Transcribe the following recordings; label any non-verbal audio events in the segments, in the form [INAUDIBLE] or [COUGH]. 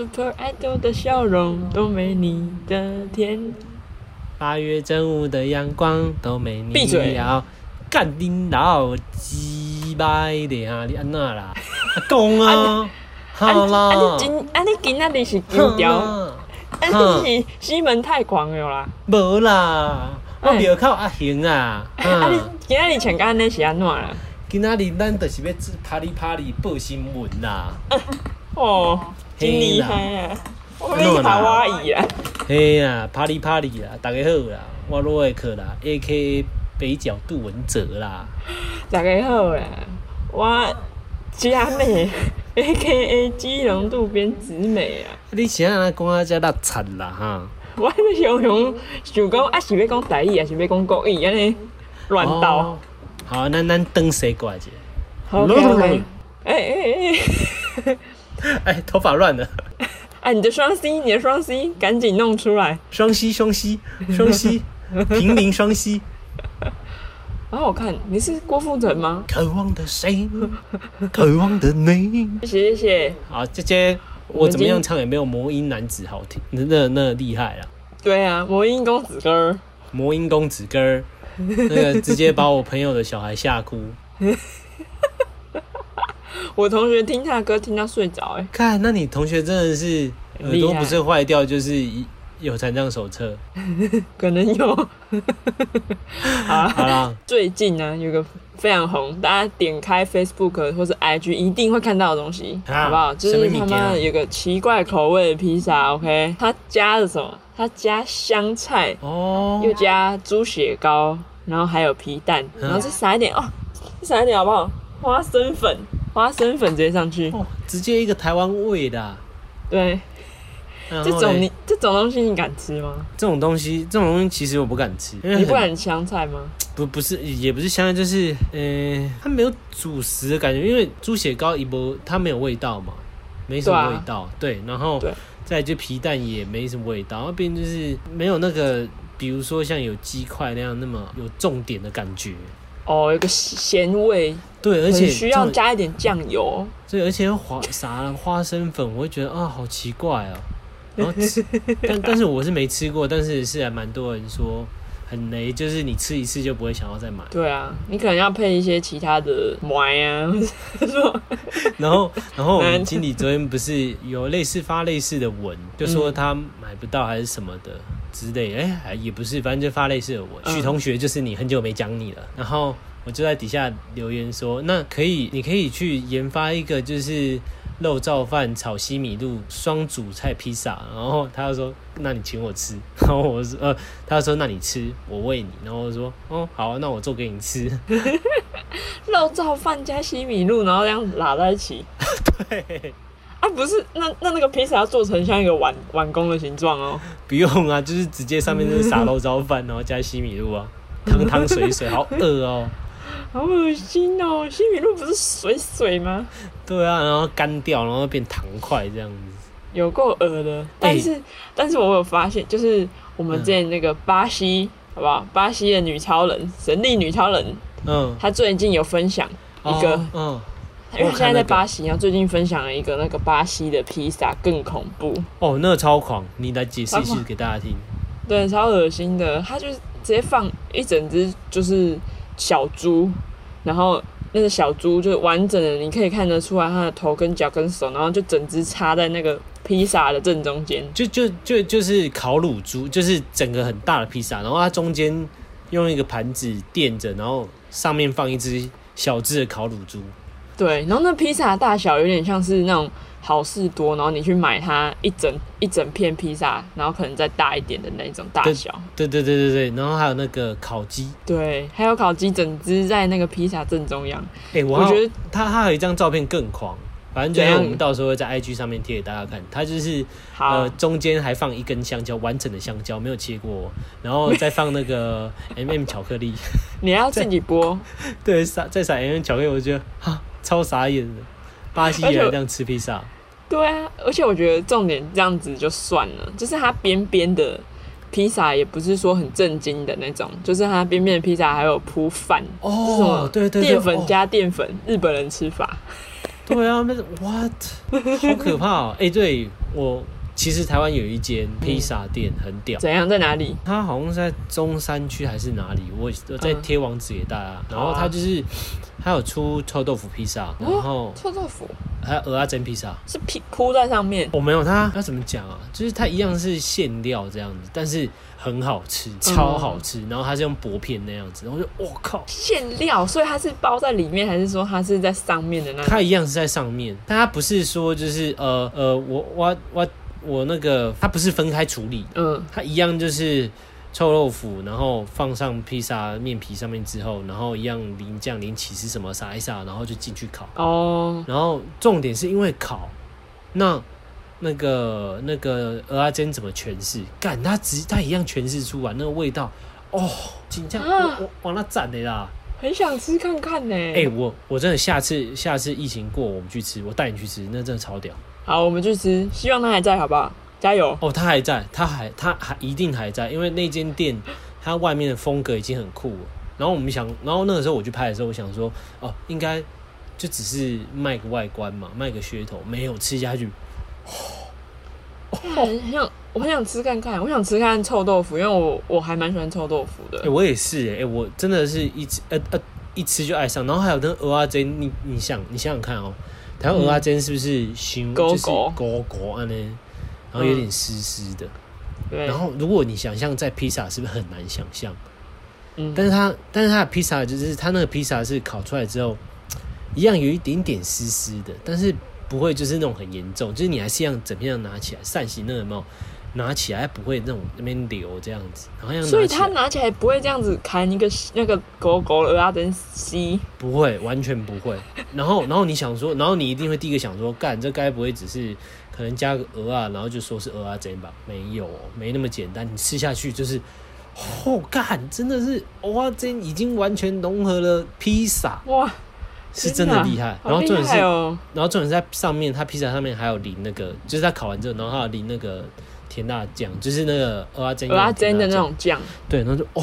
Super Idol 的笑容都没你的甜。八月正午的阳光都没你闭嘴。干你老鸡掰的啊！你安那啦？讲啊！好啦啊，你，今啊你今仔日是金条，啊你是西门太狂了啦。无啦，我哎庙口阿行啊。啊你啊，今仔日穿甲安尼是安怎啦？今仔日咱就是要拍哩拍哩报新闻啦。哦，真厉害啊！我要去卡哇伊啊！嘿啦，拍哩拍哩啦，大家好啦，我罗艾克啦，A K A 北角杜文泽啦。大家好啦，我佳美 [LAUGHS] A K A 基隆渡边直美啊！你现在讲啊，遮落惨啦哈。我常常想讲啊，是要讲台语，还是要讲国语，安尼乱斗。哦好，咱咱等谁过来一下？好 OK。哎哎哎！[LAUGHS] 哎，头发乱了，[LAUGHS] 哎，你的双 C，你的双 C，赶紧弄出来！双 C，双 C，双 C，，平民双膝。[LAUGHS] 好好看，你是郭富城吗？渴望的谁？渴望的你。谢谢谢谢。好，姐姐，我怎么样唱也没有魔音男子好听，那那那厉害了！对啊，魔音公子哥儿，魔音公子哥儿，那个直接把我朋友的小孩吓哭。[LAUGHS] 我同学听他的歌听到睡着，哎，看，那你同学真的是耳朵不是坏掉，就是有残障手册。[LAUGHS] 可能有。[LAUGHS] 好好啦，最近呢有个非常红，大家点开 Facebook 或是 IG 一定会看到的东西，啊好不好？就是他什么物件啊妈有个奇怪口味的披萨，OK？它加了什么？它加香菜，哦，又加猪血糕，然后还有皮蛋，嗯然后再撒一点哦，再撒一点好不好？花生粉，花生粉直接上去。哦，直接一个台湾味的啊。对，这种你这种东西你敢吃吗？这种东西，这种东西其实我不敢吃，你不敢香菜吗？[LAUGHS] 不不是也不是香菜，就是呃，它没有主食的感觉，因为猪血糕一波它没有味道嘛，没什么味道，对，然后对再来就皮蛋也没什么味道，那边就是没有那个，比如说像有鸡块那样那么有重点的感觉，哦，有个咸味，对，而且需要加一点酱油。对，而且又花撒了花生粉，我会觉得啊，好奇怪哦。然后吃，[LAUGHS] 但但是我是没吃过，但是是还蛮多人说很雷，就是你吃一次就不会想要再买。对啊，你可能要配一些其他的麦啊，或者说 [LAUGHS] 然后，然后我们难经理昨天不是有类似发类似的文，就说他买不到还是什么的之类，哎、还也不是，反正就发类似的文。嗯许同学就是你很久没讲你了，然后我就在底下留言说，那可以，你可以去研发一个就是肉燥饭炒西米露双主菜披萨，然后他就说，那你请我吃，[LAUGHS] 然后我说，呃，他就说那你吃，我喂你，然后我说，哦，好啊，那我做给你吃。[LAUGHS] 肉燥饭加西米露，然后这样拉在一起。[LAUGHS] 对。啊，不是，那那那个披萨要做成像一个碗碗公的形状哦。不用啊，就是直接上面就是撒肉燥饭，然后加西米露啊，汤汤水水，好饿哦。好恶心哦！西米露不是水水吗？对啊，然后干掉，然后变糖块这样子。有够恶的。但是，但是我有发现，就是我们之前那个巴西，好不好？巴西的女超人，神力女超人，嗯，她最近有分享一个，哦嗯，因为现在在巴西，然后最近分享了一个那个巴西的披萨更恐怖，哦，那个超狂，你来解释一下给大家听。对，超恶心的。她就是直接放一整只就是小猪，然后那个小猪就完整的，你可以看得出来它的头跟脚跟手，然后就整只插在那个披萨的正中间。就就就就是烤乳猪，就是整个很大的披萨，然后它中间用一个盘子垫着，然后上面放一只小只的烤乳猪。对，然后那披萨大小有点像是那种好事多，然后你去买它一整一整片披萨，然后可能再大一点的那种大小。对对对对对，然后还有那个烤鸡。对，还有烤鸡整只在那个披萨正中央。哎、我觉得他他有一张照片更狂，反正就是我们到时候会在 IG 上面贴给大家看。它就是，呃中间还放一根香蕉，完整的香蕉没有切过，然后再放那个 M、m 巧克力，你要自己剥。对，撒再撒 M、m 巧克力，我觉得哈超傻眼的。巴西人这样吃披萨，对啊，而且我觉得重点这样子就算了，就是它边边的披萨也不是说很正经的那种，就是它边边的披萨还有铺饭，是什么哦，对对对，淀粉哦加淀粉，日本人吃法。对啊，那 what 好可怕哦！哎、对我其实台湾有一间披萨店很屌，怎样？在哪里？它好像是在中山区还是哪里，我我再嗯贴网址给大家。然后它就是它有出臭豆腐披萨，然后臭豆腐还有鹅啊蒸披萨。是披铺在上面，我、没有它，它怎么讲啊？就是它一样是馅料这样子，但是很好吃，超好吃。然后它是用薄片那样子，然后就我靠，馅料，所以它是包在里面，还是说它是在上面的那？它一样是在上面，但它不是说就是呃呃，我我我我那个它不是分开处理，嗯，它一样就是臭豆腐，然后放上披萨面皮上面之后，然后一样淋酱、淋起司什么撒一撒，然后就进去烤。哦，然后重点是因为烤，那那个那个鹅阿珍怎么诠释？干，它直它一样诠释出来那个味道，哦，紧张，啊我我往那赞的啦！很想吃看看呢。哎、我我真的下次下次疫情过，我们去吃，我带你去吃，那真的超屌。好，我们去吃，希望他还在，好不好？加油！哦，他还在，他还他还一定还在，因为那间店它外面的风格已经很酷了。然后我们想，然后那个时候我去拍的时候，我想说，哦，应该就只是卖个外观嘛，卖个噱头，没有吃下去。很想，我很想吃看看，我想吃看看臭豆腐，因为我我还蛮喜欢臭豆腐哎、的。我也是、哎，我真的是一吃，呃呃，一吃就爱上。然后还有那个鹅啊煎，你你想你想想看哦，台湾鹅啊煎是不是腥，就是勾勾勾勾啊呢？然后有点湿湿的。对，然后如果你想象在披萨，是不是很难想象？嗯，但是它，但是它的披萨就是它那个披萨是烤出来之后，一样有一点点湿湿的，但是不会就是那种很严重，就是你还是一样整片样拿起来，扇形那个有没有？拿起来不会那种那边流这样子，所以它拿起来不会这样子砍一个那个狗狗的阿登西，不会，完全不会。然后，然后你想说，然后你一定会第一个想说，干这该不会只是可能加个鹅啊，然后就说是鹅啊煎吧？没有，没那么简单。你吃下去就是，哦，干，真的是鹅啊煎已经完全融合了披萨，哇，是真的厉害。然后重点是！然后重点是在上面，它披萨上面还有淋那个，就是它烤完之后，然后还有淋那个甜辣酱，就是那个鹅啊煎用阿珍的那种酱，对，然后就哦。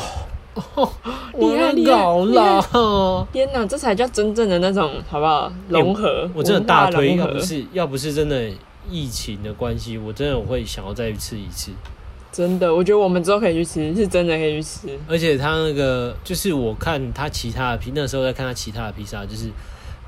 哦，厉害我厉害搞厉害了，天哪，这才叫真正的那种好不好？融合，我真的大推，要不是要不是真的疫情的关系，我真的会想要再去吃一次。真的，我觉得我们之后可以去吃，是真的可以去吃。而且他那个就是我看他其他的披，那时候在看他其他的披萨，就是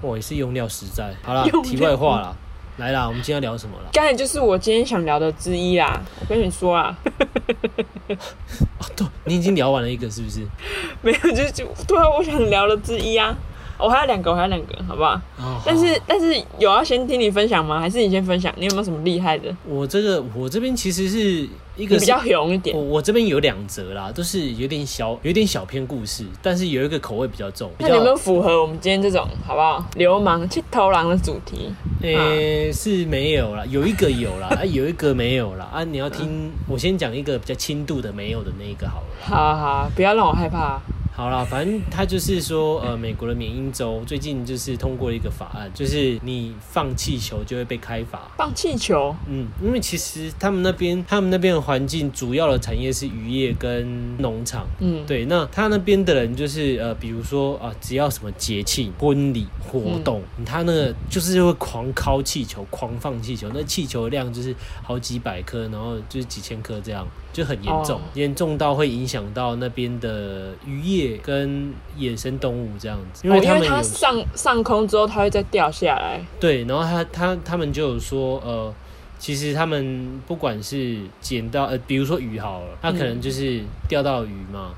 哇也是用料实在。好啦 [LAUGHS] 用，料题外话啦，来啦，我们今天要聊什么了？刚才就是我今天想聊的之一啦，我跟你说啊，[LAUGHS] 哦，对，你已经聊完了一个是不是？[LAUGHS] 没有，就就对啊，我想聊的之一啊，我还有两个，我还有两个，好不好？哦，但是但是有要先听你分享吗？还是你先分享？你有没有什么厉害的？我这个我这边其实是一个是比较勇一点我，我这边有两则啦，都是有点小有点小篇故事，但是有一个口味比较重，那有没有符合我们今天这种好不好？流氓去偷狼的主题？诶、是没有啦，有一个有啦，啊，有一个没有啦。啊，你要听，我先讲一个比较轻度的没有的那一个好了。好啊好啊，不要让我害怕。好啦，反正他就是说，呃，美国的缅因州最近就是通过了一个法案，就是你放气球就会被开罚。放气球，嗯，因为其实他们那边，他们那边的环境主要的产业是渔业跟农场。嗯，对，那他那边的人就是呃，比如说啊、只要什么节庆、婚礼活动，他那个就是会狂敲气球、狂放气球，那气球量就是好几百颗，然后就是几千颗这样，就很严重哦，严、重到会影响到那边的渔业跟野生动物这样子，因为他们上上空之后，它会再掉下来。对，然后他他他们就有说，呃，其实他们不管是捡到呃，比如说鱼好了，它可能就是钓到鱼嘛，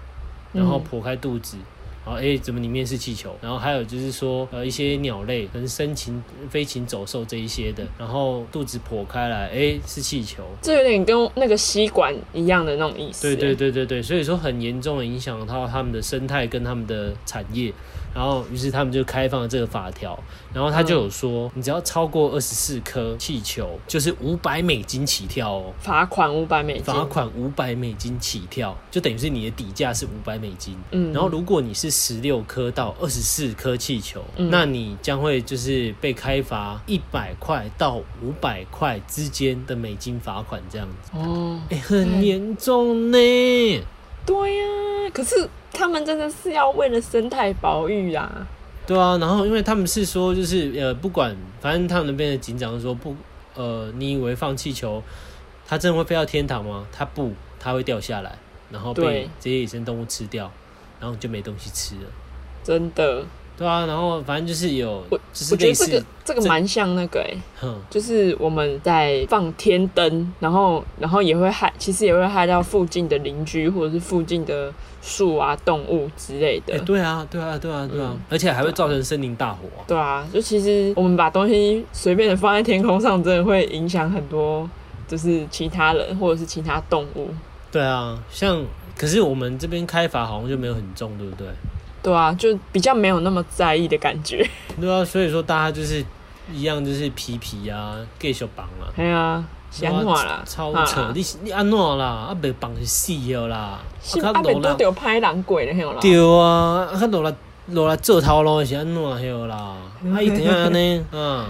然后嗯剖开肚子。然后哎，怎么里面是气球？然后还有就是说，呃，一些鸟类，可能生禽、飞禽走兽这一些的，然后肚子剖开来，哎，是气球。这有点跟那个吸管一样的那种意思。对对对对对，所以说很严重的影响到他们的生态跟他们的产业，然后于是他们就开放了这个法条，然后他就有说，你只要超过二十四颗气球，就是五百美金起跳哦，罚款五百美金。罚款五百美金起跳，就等于是你的底价是五百美金。嗯，然后，如果你是十六颗到二十四颗气球，嗯那你将会就是被开罚一百块到五百块之间的美金罚款，这样子，哦，哎、很严重呢。对呀、可是他们真的是要为了生态保育啊。对啊，然后因为他们是说，就是呃，不管，反正他们那边的警长说不，呃，你以为放气球，它真的会飞到天堂吗？它不，它会掉下来，然后被这些野生动物吃掉，然后就没东西吃了。真的，对啊，然后反正就是有我，就是我觉得，这个这个蛮像那个哎、哼，就是我们在放天灯，然后然后也会害，其实也会害到附近的邻居或者是附近的树啊、动物之类的。哎、对啊，对啊，对啊，对啊，嗯而且还会造成森林大火啊、对啊，就其实我们把东西随便的放在天空上，真的会影响很多，就是其他人或者是其他动物。对啊，像可是我们这边开法好像就没有很重，对不对？对啊，就比较没有那么在意的感觉。对啊，所以说大家就是一样，就是皮皮啊，继续绑啊。哎呀，想话啦，超扯！啊你是你安怎啦？啊，袂绑是死了啦！是啊，阿北都较落来有拍人过的，嘿啦。对啊，啊，较落来落来做头路是安怎迄啦？啊，一定要安尼 [LAUGHS] 啊！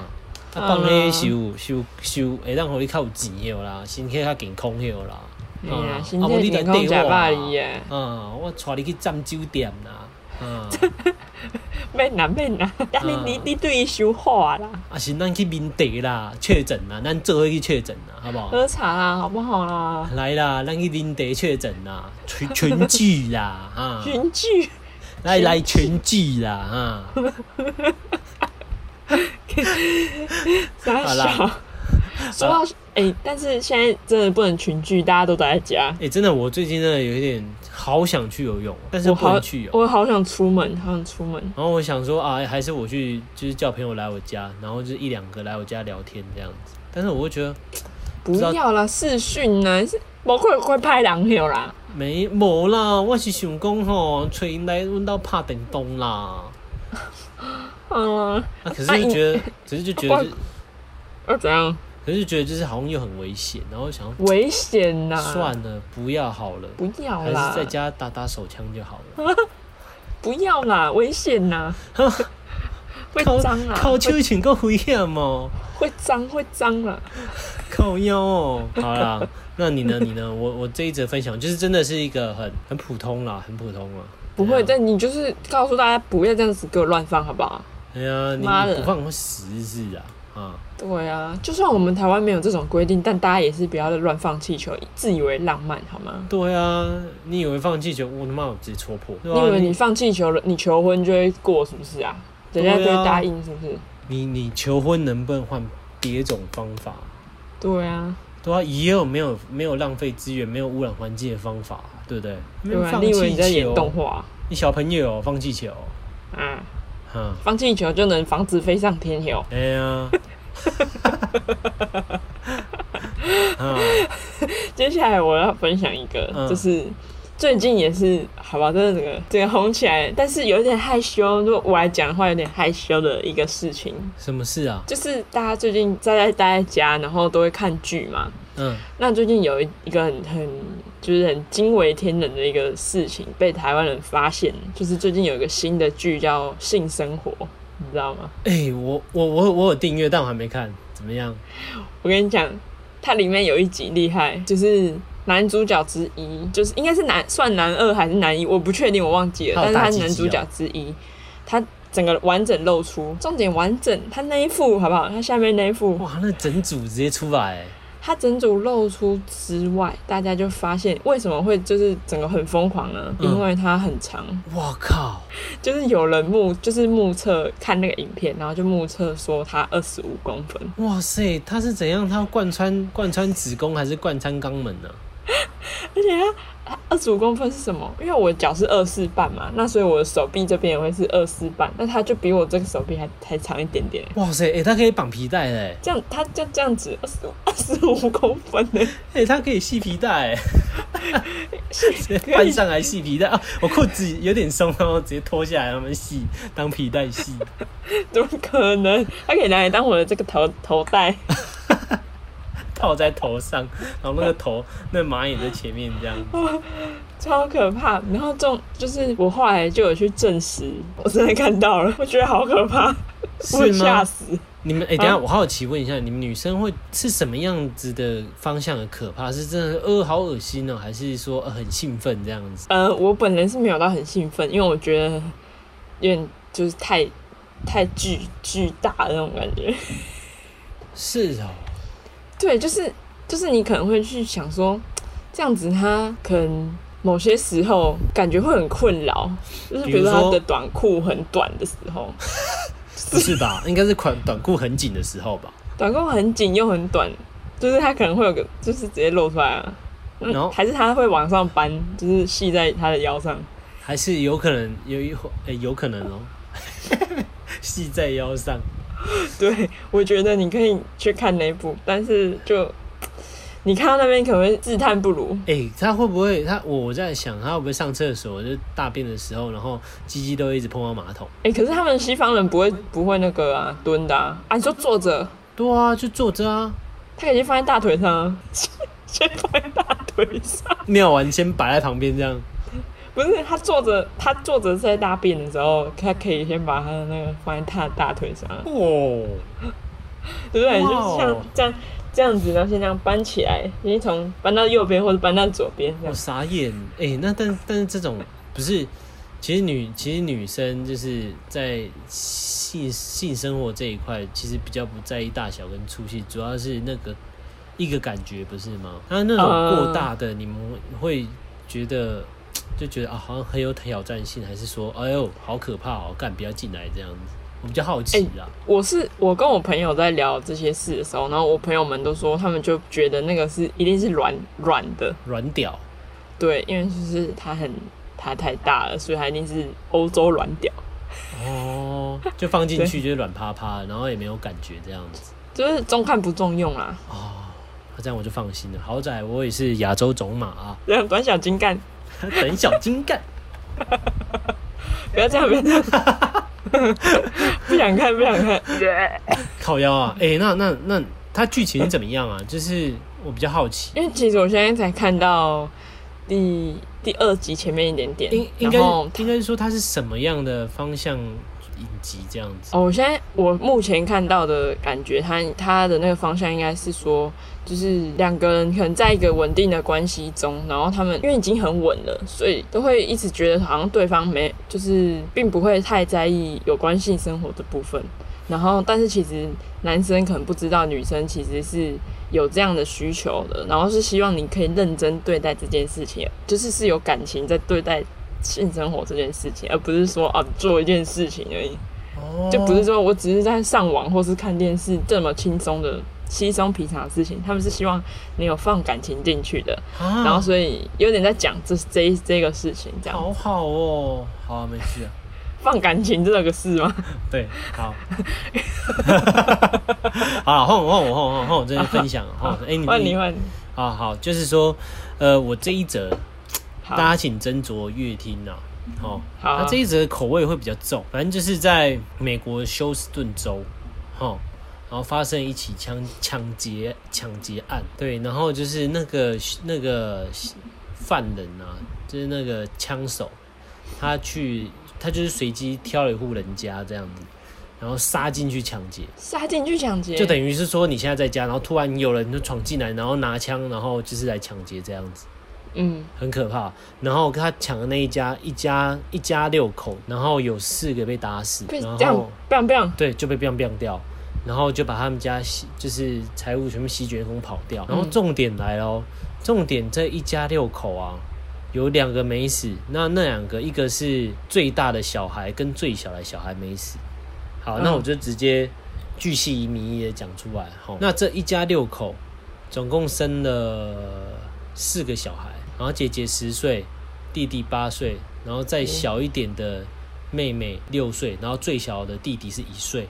啊，放迄收收收，会当互你较有钱迄啦，身体较健康迄啦。哎呀，啊身体健康来缀我假巴黎啊！啊，我带你去占酒店啦！[LAUGHS] 啊，免啦免啦，但你啊你你对伊收好啊啦，啊是咱去面地啦，确诊啦，咱做伙去确诊啦，好不好？喝茶啦，好不好啦？来啦，咱去面地确诊啦，群群聚啦，[LAUGHS] 啊！群聚，来来群聚啦，啊！[LAUGHS] 傻好啦笑。说到哎、但是现在真的不能群聚，大家都待在家。哎、真的，我最近真的有一点好想去游泳，但是不能去游。我好想出门，好想出门。然后我想说啊，还是我去，就是叫朋友来我家，然后就一两个来我家聊天这样子。但是我会觉得不要啦，视讯呢，是不会会拍人有啦。没无啦，我是想讲吼，找因来阮兜拍电动啦。[LAUGHS] 嗯，啊，可是就觉得，可是就觉得就，要怎样？可是就觉得就是好像又很危险，然后想要危险呐！算了，不要好了，不要还啦是，在家打打手枪就好了。[LAUGHS] 不要啦，危险呐，[LAUGHS] 会靠脏啊，靠会手群够危险哦。会脏会脏啦。靠腰哦，好啦，那你呢？你呢？我我这一则分享就是真的是一个很很普通啦，很普通啊。不会，但你就是告诉大家不要这样子给我乱放，好不好？哎呀，你不放会死是啊啊！对啊，就算我们台湾没有这种规定，但大家也是不要乱放气球，自以为浪漫，好吗？对啊，你以为放气球，我他妈我直接戳破。啊你以为你放气球了，你求婚就会过，是不是啊？人家就会答应，是不是？你你求婚能不能换别种方法？对啊，对啊，也有没有没有浪费资源、没有污染环境的方法，对不对？对啊，你以为你在演动，画你小朋友放气球，啊？哈，放气球就能防止飞上天哟。哎呀，啊，[LAUGHS] 接下来我要分享一个，嗯就是最近也是，好吧，真的这个这个红起来，但是有点害羞。如果我来讲的话，有点害羞的一个事情，什么事啊？就是大家最近在在待在家，然后都会看剧嘛。嗯，那最近有一一个很很就是很惊为天人的一个事情被台湾人发现，就是最近有一个新的剧叫《性生活》，你知道吗？哎、我我我我有订阅，但我还没看，怎么样？我跟你讲，它里面有一集厉害，就是男主角之一，就是应该是男算男二还是男一，我不确定，我忘记了。但是他是男主角之一，他整个完整露出，重点完整，他那一副好不好？他下面那一副，哇，那整组直接出来，他整组露出之外，大家就发现为什么会就是整个很疯狂呢？嗯因为它很长，我靠，[LAUGHS] 就是有人目就是目测看那个影片，然后就目测说它二十五公分。哇塞，他是怎样？他贯穿贯穿子宫还是贯穿肛门呢、[LAUGHS] 而且它二十五公分是什么？因为我的脚是二四半嘛，那所以我的手臂这边也会是二四半，那它就比我这个手臂还还长一点点。哇塞，哎、他可以绑皮带嘞，这样它就这样子二十二十五公分呢，哎、他可以系皮带，[LAUGHS] 直接换上来系皮带啊！我裤子有点松，然后直接脱下来，他们系当皮带系。[LAUGHS] 怎么可能？它可以拿来当我的这个头头带。套在头上，然后那个头 [LAUGHS] 那蚂蚁在前面这样子。超可怕！然后这种就是我后来就有去证实，我真的看到了，我觉得好可怕，是吗？吓死。你们哎、等一下啊我好奇问一下，你们女生会是什么样子的方向的可怕？是真的呃好恶心哦，还是说、呃、很兴奋这样子？呃，我本人是没有到很兴奋，因为我觉得有点就是太太巨巨大的那种感觉。是哦，对，就是就是你可能会去想说，这样子他可能某些时候感觉会很困扰，就是比如说他的短裤很短的时候，[LAUGHS] 不是吧？应该是款短裤很紧的时候吧？短裤很紧又很短，就是他可能会有个就是直接露出来啊，然后还是他会往上搬，就是系在他的腰上。还是有可能有一会，哎、有可能哦，[LAUGHS] 系在腰上。[LAUGHS] 对，我觉得你可以去看那一部，但是就你看到那边可能会自叹不如。哎、他会不会？他我我在想，他会不会上厕所就大便的时候，然后鸡鸡都一直碰到马桶？哎、可是他们西方人不会不会那个啊，蹲的啊，啊，你说坐着，对啊，就坐着啊，他肯定放在大腿上啊，[LAUGHS] 先放在大腿上，尿完先摆在旁边这样。不是他坐着，他坐着在大便的时候，他可以先把他的那个放在他的大腿上啊，哦，[LAUGHS] 对不对？就像这样这样子，然后先这样搬起来，你从搬到右边或者搬到左边这我样。傻眼。哎、那但但是这种不是，其实女其实女生就是在性性生活这一块，其实比较不在意大小跟粗细，主要是那个一个感觉，不是吗？那那种过大的，你们会觉得就觉得啊，好像很有挑战性，还是说，哎呦，好可怕哦，干不要进来这样子？我比较好奇啦。我是我跟我朋友在聊这些事的时候，然后我朋友们都说，他们就觉得那个是一定是软软的，软屌，对，因为就是它很它太大了，所以它一定是欧洲软屌，哦，就放进去 [LAUGHS] 就是软趴趴，然后也没有感觉这样子。就是中看不中用啦，哦，那这样我就放心了。好歹我也是亚洲种马啊，短小精干，短小精干。不要这样，不要这样，不想看，不想看，烤腰啊！哎、那那那它剧情是怎么样啊？就是我比较好奇，因为其实我现在才看到第第二集前面一点点应，应该应该是说它是什么样的方向影集这样子？哦，我现在我目前看到的感觉，他他的那个方向应该是说，就是两个人可能在一个稳定的关系中，然后他们因为已经很稳了，所以都会一直觉得好像对方没，就是并不会太在意有关性生活的部分。然后，但是其实男生可能不知道，女生其实是有这样的需求的，然后是希望你可以认真对待这件事情，就是是有感情在对待性生活这件事情，而不是说啊做一件事情而已。哦就不是说我只是在上网或是看电视这么轻松的稀松平常的事情，他们是希望你有放感情进去的，啊，然后所以有点在讲这这一这个事情，这样好好哦，好、啊，没事啊。放感情这个事吗？对，好，[LAUGHS] 好了，换我换我换我换我这边分享 [LAUGHS] 哈。哎、你换你换你，好好，就是说，呃，我这一则好大家请斟酌乐听啊。哦，好啊。那这一则口味会比较重，反正就是在美国休斯顿州，哦，然后发生一起枪抢劫抢劫案，对，然后就是那个那个犯人啊，就是那个枪手，他去他就是随机挑了一户人家这样子，然后杀进去抢劫，杀进去抢劫，就等于是说你现在在家，然后突然有人就闯进来，然后拿枪，然后就是来抢劫这样子。嗯很可怕。然后他抢的那一家，一家一家六口，然后有四个被打死，然后 bang bang，对就被 biang biang 掉，然后就把他们家吸就是财物全部席卷一空跑掉。然后重点来喽，重点这一家六口啊。有两个没死，那那两个，一个是最大的小孩跟最小的小孩没死。好，那嗯我就直接巨细靡遗的讲出来。好，那这一家六口总共生了四个小孩，然后姐姐十岁，弟弟八岁，然后再小一点的妹妹六岁，然后最小的弟弟是一岁。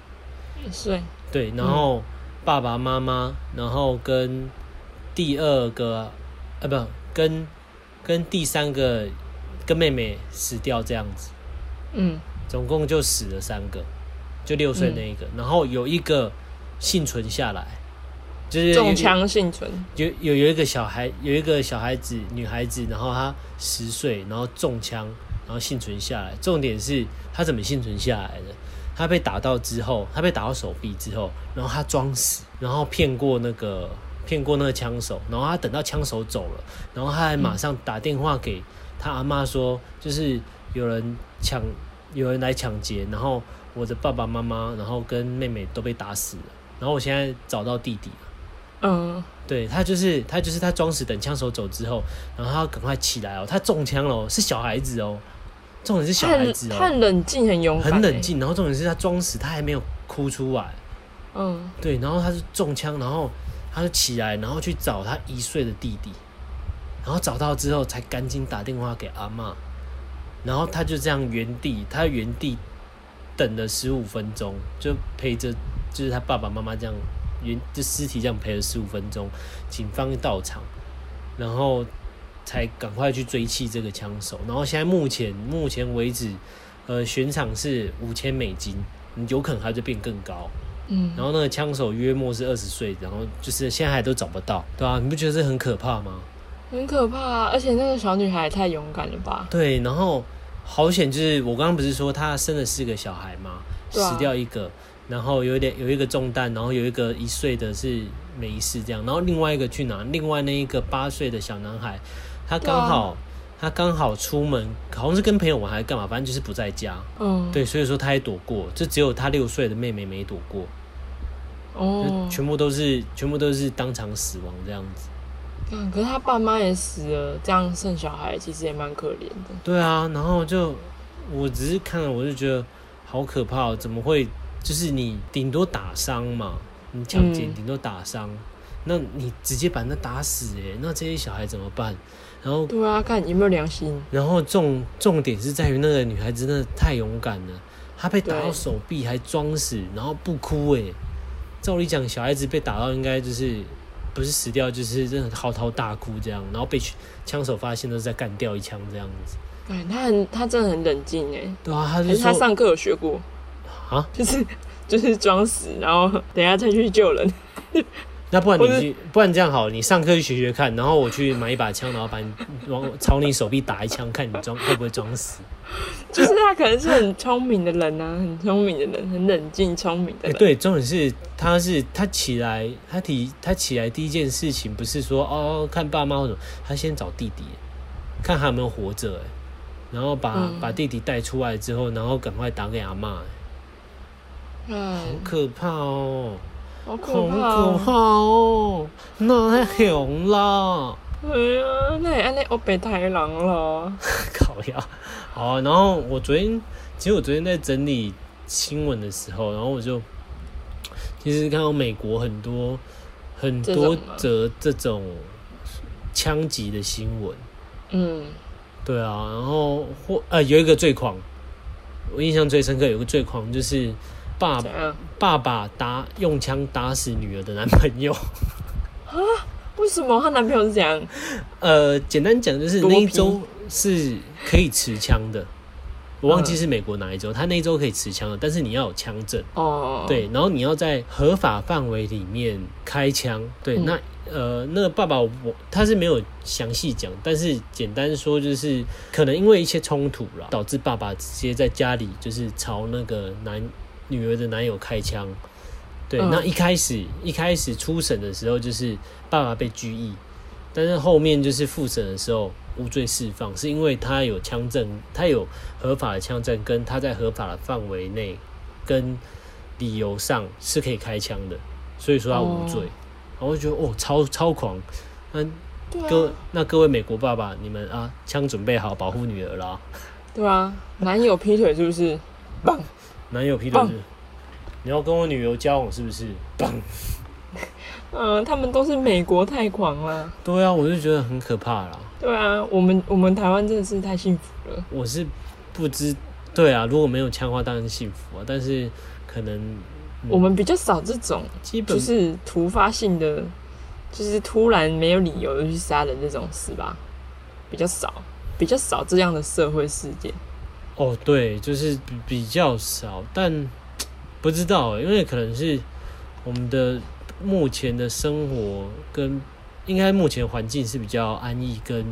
一岁。对，然后爸爸妈妈，然后跟第二个，啊，不，跟跟第三个跟妹妹死掉这样子，嗯。总共就死了三个，就六岁那一个，然后有一个幸存下来，就是中枪幸存，有有有一个小孩，有一个小孩子，女孩子，然后她十岁，然后中枪，然后幸存下来。重点是她怎么幸存下来的？她被打到之后，她被打到手臂之后，然后她装死，然后骗过那个骗过那个枪手，然后她等到枪手走了，然后她还马上打电话给她阿妈说，就是有人抢，有人来抢劫，然后我的爸爸妈妈，然后跟妹妹都被打死了，然后我现在找到弟弟了。嗯，对他就是他就是他装死等枪手走之后，然后他赶快起来哦，他中枪了哦，是小孩子哦，重点是小孩子哦，他很冷静，很勇敢，很冷。静，然后重点是他装死，他还没有哭出来，嗯，对，然后他是中枪，然后他就起来，然后去找他一岁的弟弟，然后找到之后才赶紧打电话给阿嬷，然后他就这样原地，他原地等了十五分钟，就陪着就是他爸爸妈妈这样原就尸体这样陪了十五分钟，警方到场，然后才赶快去追缉这个枪手，然后现在目前目前为止，呃，悬赏是五千美金，有可能还会变更高。嗯，然后那个枪手约莫是二十岁，然后就是现在还都找不到，对啊，你不觉得这很可怕吗？很可怕、啊，而且那个小女孩太勇敢了吧？对，然后好险，就是我刚刚不是说她生了四个小孩吗？啊死掉一个，然后有一点有一个中弹，然后有一个一岁的是没事这样，然后另外一个去哪？另外那一个八岁的小男孩，他刚好、他刚好出门，好像是跟朋友玩还是干嘛，反正就是不在家。嗯，，对，所以说他也躲过，就只有他六岁的妹妹没躲过，哦，全部都是全部都是当场死亡这样子。嗯可是他爸妈也死了，这样生小孩其实也蛮可怜的。对啊，然后就我只是看了，我就觉得好可怕、哦，怎么会？就是你顶多打伤嘛，你抢劫嗯顶多打伤，那你直接把那打死哎，那这些小孩怎么办？然后，对啊，看有没有良心。然后重重点是在于那个女孩子真的太勇敢了，她被打到手臂还装死，然后不哭哎。照理讲，小孩子被打到应该就是不是死掉，就是真的嚎啕大哭这样，然后被枪手发现都是在干掉一枪这样子。对，他很他真的很冷静哎，对啊，他是说他上课有学过，啊，就是就是装死，然后等一下再去救人。那不然你去，不然这样好，你上课去学学看，然后我去买一把枪，然后把你往朝你手臂打一枪，看你装会不会装死。[LAUGHS] 就是他可能是很聪明的人啊，很聪明的人，很冷静聪明的哎、人。对，重点是他是他起来，他提他起来第一件事情不是说哦看爸妈或者他先找弟弟，看他有没有活着，哎，然后把、嗯把弟弟带出来之后，然后赶快打给阿妈，好，可怕哦，好可怕、哦！哦，那太凶啦。哎呀，那也安尼欧北太狼了。[LAUGHS] 烤鸭。好啊、然后我昨天，其实我昨天在整理新闻的时候，然后我就其实看到美国很多很多则这种枪击的新闻，嗯，对啊，然后或呃有一个最狂，我印象最深刻有个最狂就是爸爸？爸爸打用枪打死女儿的男朋友。啊。为什么？她男朋友是这样？呃，简单讲就是那一周是可以持枪的，我忘记嗯。是美国哪一州，他那一周可以持枪的，但是你要有枪证，哦，对，然后你要在合法范围里面开枪，对，嗯。那呃那个爸爸我他是没有详细讲，但是简单说就是可能因为一些冲突啦，导致爸爸直接在家里就是朝那个男女儿的男友开枪。对，嗯那一开始一开始初审的时候，就是爸爸被拘役，但是后面就是复审的时候无罪释放，是因为他有枪证，他有合法的枪证，跟他在合法的范围内跟理由上是可以开枪的，所以说他无罪。哦然后我就觉得哦，超超狂。那对各啊，那各位美国爸爸，你们啊，枪准备好保护女儿啦。对啊，男友劈腿是不是？棒！男友劈腿你要跟我女友交往是不是？棒！嗯、[LAUGHS] 他们都是美国太狂了。对啊，我就觉得很可怕啦。对啊，我们我们台湾真的是太幸福了。我是不知，对啊，如果没有枪的话，当然是幸福啊。但是可能、嗯我们比较少这种，基本就是突发性的，就是突然没有理由就去杀人这种事吧，比较少，比较少这样的社会事件。哦，对，就是比比较少，但不知道欸，因为可能是我们的目前的生活跟应该目前环境是比较安逸，跟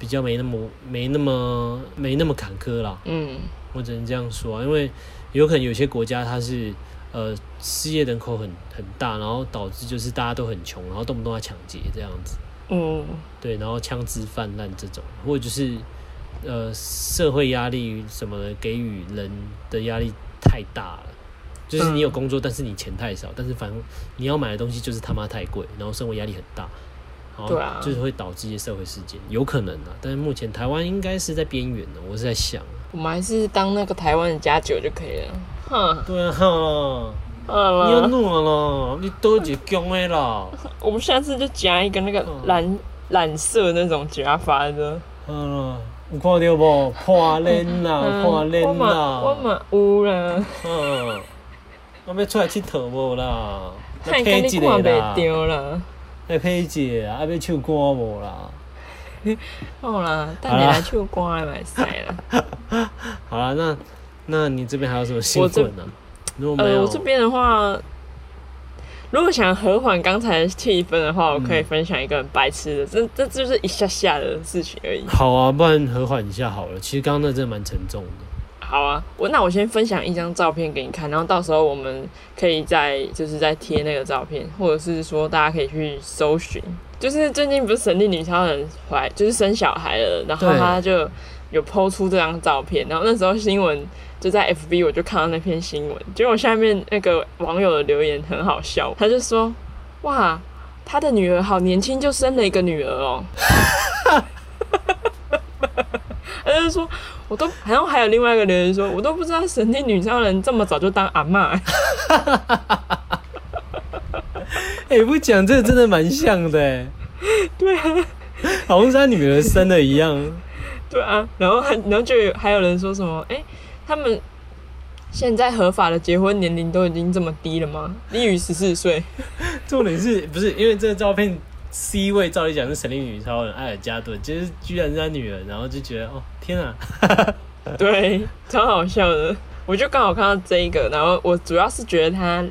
比较没那么没那么没那么坎坷啦。嗯，我只能这样说啊，因为有可能有些国家它是呃失业人口很很大，然后导致就是大家都很穷，然后动不动要抢劫这样子。嗯，对，然后枪支泛滥这种，或者就是呃社会压力什么的，给予人的压力太大了，就是你有工作，但是你钱太少，但是反正你要买的东西就是他妈太贵，然后生活压力很大，然后对啊就是会导致一些社会事件，有可能啊。但是目前台湾应该是在边缘的，我是在想，我们还是当那个台湾的家酒就可以了。哼，对啊，你要了，弄了，你多一公的啦，[LAUGHS] 我们下次就夹一个那个嗯蓝蓝色那种夹法的。好啦，有看到无？破脸啦，嗯破脸啦，我嘛有啦，嗯，我要出来佚佗无啦？看跟你看袂着啦。来配一个啊，啊要唱歌无 [LAUGHS] 啦？好啦，等你来唱歌来买赛啦。[LAUGHS] 好啦，那那你这边还有什么新闻呢、如果没呃，有，我这边的话，如果想和缓刚才的气氛的话，我可以分享一个很白痴的，这这就是一下下的事情而已。好啊，不然和缓一下好了。其实刚刚那真的蛮沉重的。好啊，我那我先分享一张照片给你看，然后到时候我们可以再就是再贴那个照片，或者是说大家可以去搜寻。就是最近不是神力女超人怀就是生小孩了，然后她就有抛出这张照片，然后那时候新闻就在 FB 我就看到那篇新闻，结果下面那个网友的留言很好笑，他就说：“哇，他的女儿好年轻就生了一个女儿哦。[LAUGHS] ”他就说，我都好像还有另外一个留言说，我都不知道神力女超人这么早就当阿嬷。哎、[LAUGHS] 不讲这个真的蛮像的哎，[LAUGHS] 对啊，好像是他女儿生的一样。对啊，然后还然后就有还有人说什么，哎、他们现在合法的结婚年龄都已经这么低了吗？低于十四岁？[LAUGHS] 重点是不是因为这个照片 C 位照理讲是神力女超人艾尔加顿，其实居然是他女儿，然后就觉得哦天啊，[LAUGHS] 对，超好笑的。我就刚好看到这一个，然后我主要是觉得他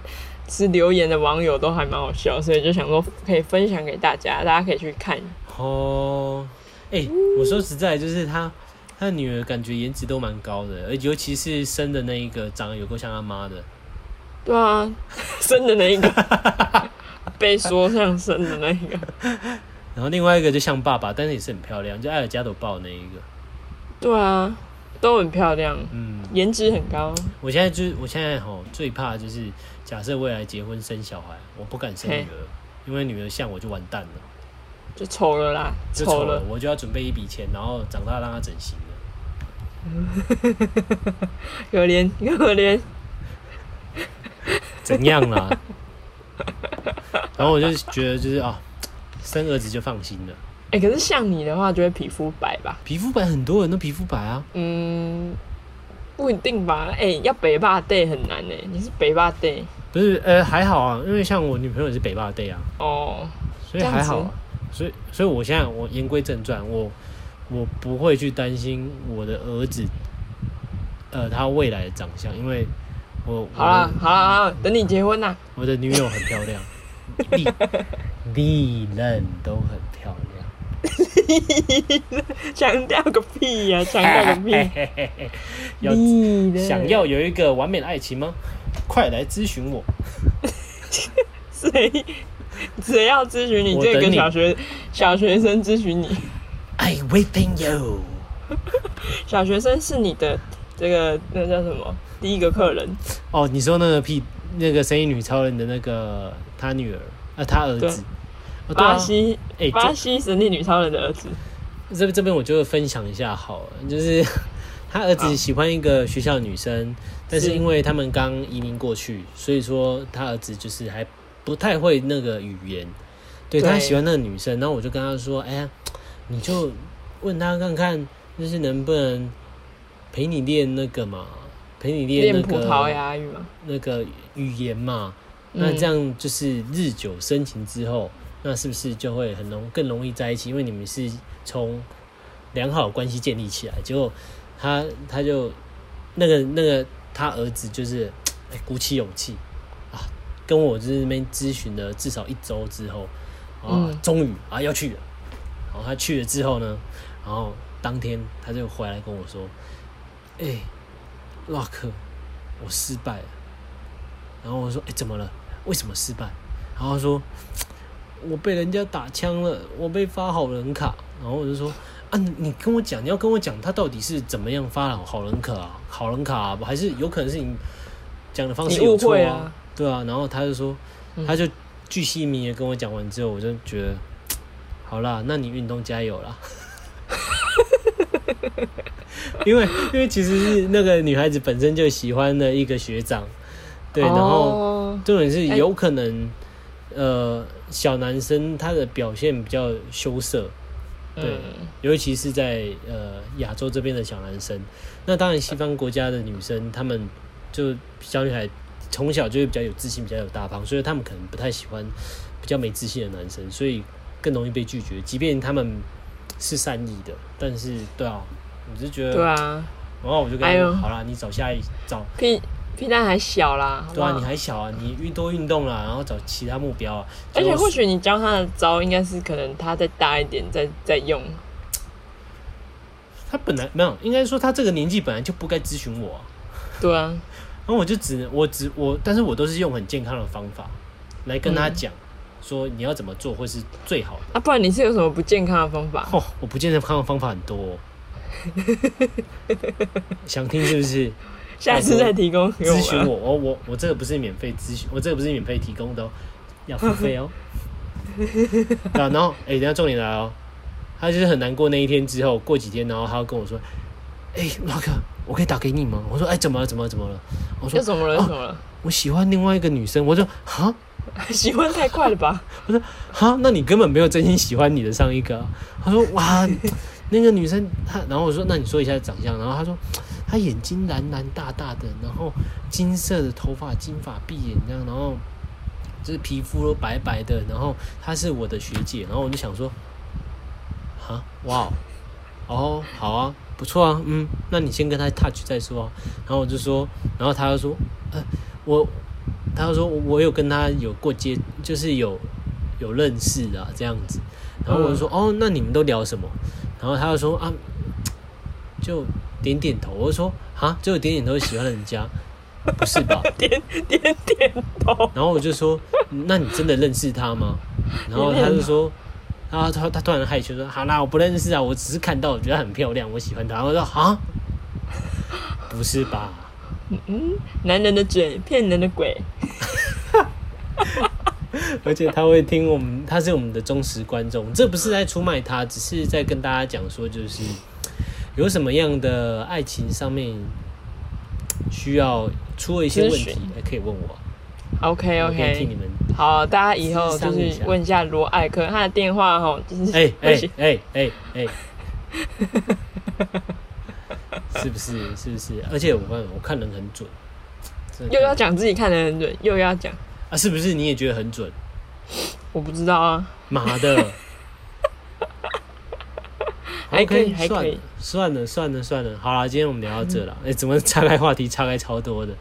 是留言的网友都还蛮好笑，所以就想说可以分享给大家，大家可以去看。哦，哎、我说实在，就是他他女儿感觉颜值都蛮高的，而尤其是生的那一个长得有够像他妈的。对啊，生的那一个，[LAUGHS] 被说像生的那一个。然后另外一个就像爸爸，但是也是很漂亮，就艾尔加朵抱那一个。对啊，都很漂亮，嗯，颜值很高。我现在就是我现在吼最怕就是假设未来结婚生小孩，我不敢生女儿，因为女儿像我就完蛋了，就丑了啦，就丑了了，，我就要准备一笔钱，然后长大让他整形了。可怜可怜。[LAUGHS] 怎样啦？然后我就觉得就是啊，生儿子就放心了。哎、可是像你的话，就会皮肤白吧？皮肤白很多人都皮肤白啊，嗯，不一定吧？哎、要北霸 day 很难哎，你是北霸 day 不是呃还好啊，因为像我女朋友也是北霸 day 啊，哦，所以还好啊。所以所以我现在我言归正传，我我不会去担心我的儿子，呃他未来的长相，因为我好啦我的好啦好啦，等你结婚啦。我的女友很漂亮，历历任都很漂亮。[LAUGHS] 强调个屁呀、强调个屁！[LAUGHS] 要想要有一个完美的爱情吗？快来咨询我。[LAUGHS] 谁 [LAUGHS] 谁要咨询你？这个小学小学生咨询你，I waiting you。[LAUGHS] 小学生是你的这个那叫什么？第一个客人，哦，你说那个屁那个神力女超人的那个他女儿啊，他儿子。巴西哎、巴西神力女超人的儿子。这这这边我就分享一下好了，就是 [LAUGHS] 他儿子喜欢一个学校女生，但是是因为他们刚移民过去，所以说他儿子就是还不太会那个语言，对对。他喜欢那个女生，然后我就跟他说，哎呀，你就问他看看，就是能不能陪你练那个嘛，陪你练那个葡萄牙语嘛，那个语言嘛，那嗯这样就是日久生情之后，那是不是就会很容更容易在一起？因为你们是从良好的关系建立起来，结果他他就那个那个他儿子就是哎鼓起勇气啊，跟我就是那边咨询了至少一周之后啊，嗯终于啊要去了，然后他去了之后呢，然后当天他就回来跟我说，哎、洛克，我失败了。然后我说：“哎、怎么了？为什么失败？”然后他说：“我被人家打枪了，我被发好人卡。”然后我就说：“啊，你跟我讲，你要跟我讲他到底是怎么样发好好人卡啊，好人卡、啊，还是有可能是你讲的方式有错啊？对啊，然后他就说，嗯他就巨细靡遗跟我讲完之后，我就觉得，[TSK] 好啦，那你运动加油啦。[LAUGHS] 因为因为其实是那个女孩子本身就喜欢的一个学长，对，然后哦重点是哎有可能，呃，小男生他的表现比较羞涩，对嗯尤其是在呃亚洲这边的小男生。那当然，西方国家的女生，她们就小女孩从小就会比较有自信，比较有大方，所以他们可能不太喜欢比较没自信的男生，所以更容易被拒绝。即便他们是善意的，但是对啊，我是觉得，对啊，然后我就跟他说，哎好啦，你找下一找，屁屁蛋还小啦，对啊，你还小啊，你运多运动啦，然后找其他目标啊。而且或许你教他的招，应该是可能他再大一点再再用。他本来没有，应该说他这个年纪本来就不该咨询我、啊，对啊，然后我就只能我只我，但是我都是用很健康的方法来跟他嗯讲，说你要怎么做会是最好的。啊，不然你是有什么不健康的方法？哦，我不健康的方法很多、哦，想听是不是？[LAUGHS] 下次再提供。咨询我，我我我这个不是免费咨询，我这个不是免费提供的哦，要付费哦。[LAUGHS] 对啊，然后哎、等下重点来哦，他就是很难过那一天之后，过几天，然后他要跟我说，哎、老哥，我可以打给你吗？我说，哎、怎么了？怎么了？怎么了？我说，怎么了？怎么了？我喜欢另外一个女生。我说，哈 [LAUGHS] 喜欢太快了吧？[LAUGHS] 我说哈，那你根本没有真心喜欢你的上一个啊、他说，哇，[LAUGHS] 那个女生她，然后我说，那你说一下长相。然后他说，她眼睛蓝蓝大大的，然后金色的头发，金发碧眼这样，然后就是皮肤都白白的，然后她是我的学姐。然后我就想说，哈，哇哦，哦，好啊，不错啊，嗯，那你先跟他 touch 再说啊。然后我就说，然后他就说，呃，我，他就说我有跟他有过接，就是有有认识啊这样子。然后我就说，哦，那你们都聊什么？然后他就说啊，就点点头。我就说啊，只有点点头喜欢人家，不是吧？[LAUGHS] 点点点头。然后我就说，那你真的认识他吗？然后他就说，然后他他突然害羞说，好啦，我不认识啊，我只是看到我觉得很漂亮，我喜欢她。我说啊，不是吧？嗯男人的嘴骗人的鬼。[LAUGHS] 而且他会听我们，他是我们的忠实观众。这不是在出卖他，只是在跟大家讲说，就是有什么样的爱情上面需要出了一些问题可以问我，OK 我可以替 OK，你们。好，大家以后就是问一下罗艾克，他的电话哈，就是哎哎哎哎哎，[LAUGHS] 是不是？是不是？而且我看我看人很准，又要讲自己看的很准，又要讲，啊？是不是你也觉得很准？我不知道啊。妈的！[LAUGHS] 还可以还可以算了算了算了，好了，今天我们聊到这了。哎、怎么岔开话题岔开超多的？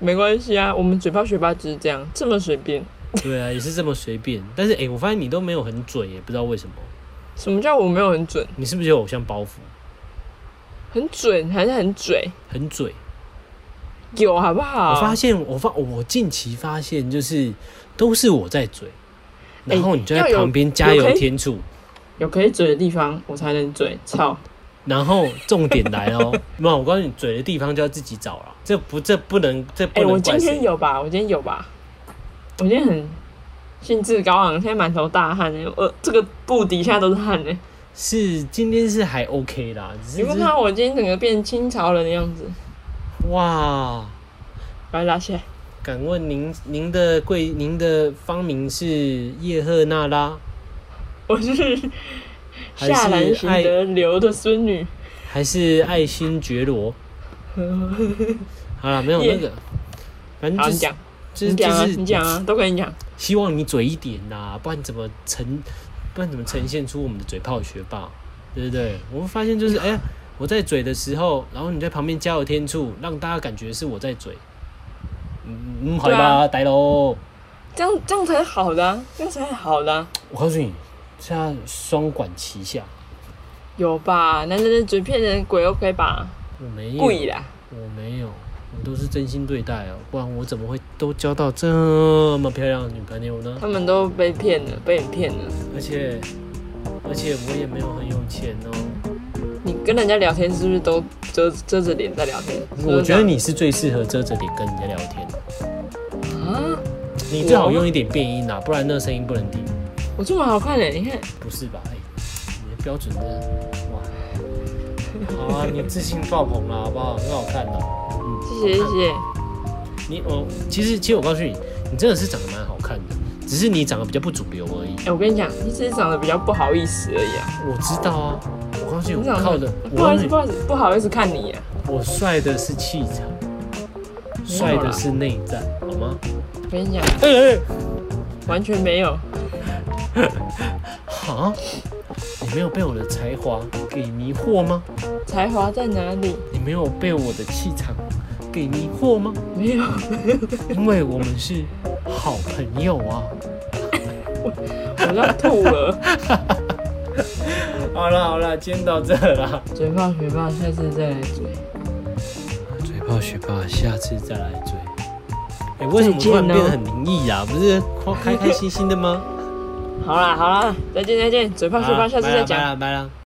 没关系啊，我们嘴巴学霸就是这样，这么随便。对啊，也是这么随便。但是哎、我发现你都没有很准，也不知道为什么。什么叫我没有很准？你是不是有偶像包袱？很准还是很嘴？很嘴。有好不好？我发现，我发我近期发现，就是都是我在嘴，然后你就在旁边加油添醋。有可以嘴的地方，我才能嘴。操！然后重点来哦，[LAUGHS] 没有，我告诉你，嘴的地方就要自己找了，这不这不能这不哎、能我今。天有吧？我今天有吧？我今天很兴致高昂，现在满头大汗呢。我这个布底下都是汗呢。是今天是还 OK 啦，只是你有没有看我今天整个变清朝人的样子？哇，把它拉起来。敢问您您的贵您的芳名是叶赫那拉，我是夏兰行爱得刘的孙女。还是爱新觉罗？[LAUGHS] 好了，没有那个，反正，就是你讲，就是你讲啊，就是你讲啊，都跟你讲。希望你嘴一点呐、不然怎么呈不然怎么呈现出我们的嘴炮学霸，对不对？我们发现就是哎呀，我在嘴的时候，然后你在旁边加油添醋，让大家感觉是我在嘴。嗯嗯，好对吧，啊呆喽。这样这样才好的、啊，这样才好的啊、我告诉你，现在双管齐下，有吧？男人的嘴骗人鬼 OK 吧？我没有，故意啦，我没有，我都是真心对待哦，不然我怎么会都交到这么漂亮的女朋友呢？他们都被骗了，被你骗了。而且，而且我也没有很有钱哦，你跟人家聊天是不是都遮遮着脸在聊天？我觉得你是最适合遮着脸跟人家聊天的。啊，你最好用一点变音啊，不然那个声音不能听。我这么好看嘞，你看，不是吧？哎、你的标准真的哇！好啊，你自信爆棚了，好不好？很好看的。嗯，谢谢。你我其实其实我告诉你，你真的是长得蛮好看的，只是你长得比较不主流而已。哎、我跟你讲，你只是长得比较不好意思而已啊。我知道啊，我告诉你，我靠的，不好意思，不好意思，不好意思看你啊。我帅的是气场，帅的是内在，好吗？我跟你讲，完全没有。[LAUGHS] 哈，你没有被我的才华给迷惑吗？才华在哪里？你没有被我的气场给迷惑吗？没有，因为我们是好朋友啊。我要吐了。[LAUGHS] 好了好了，今天到这了。嘴炮学霸，下次再来追。嘴炮学霸，下次再来追。哎、为什么突然变得很灵异啊？不是开开心心的吗？好啦好啦，再见再见，嘴炮学霸，下次再讲。拜了拜了。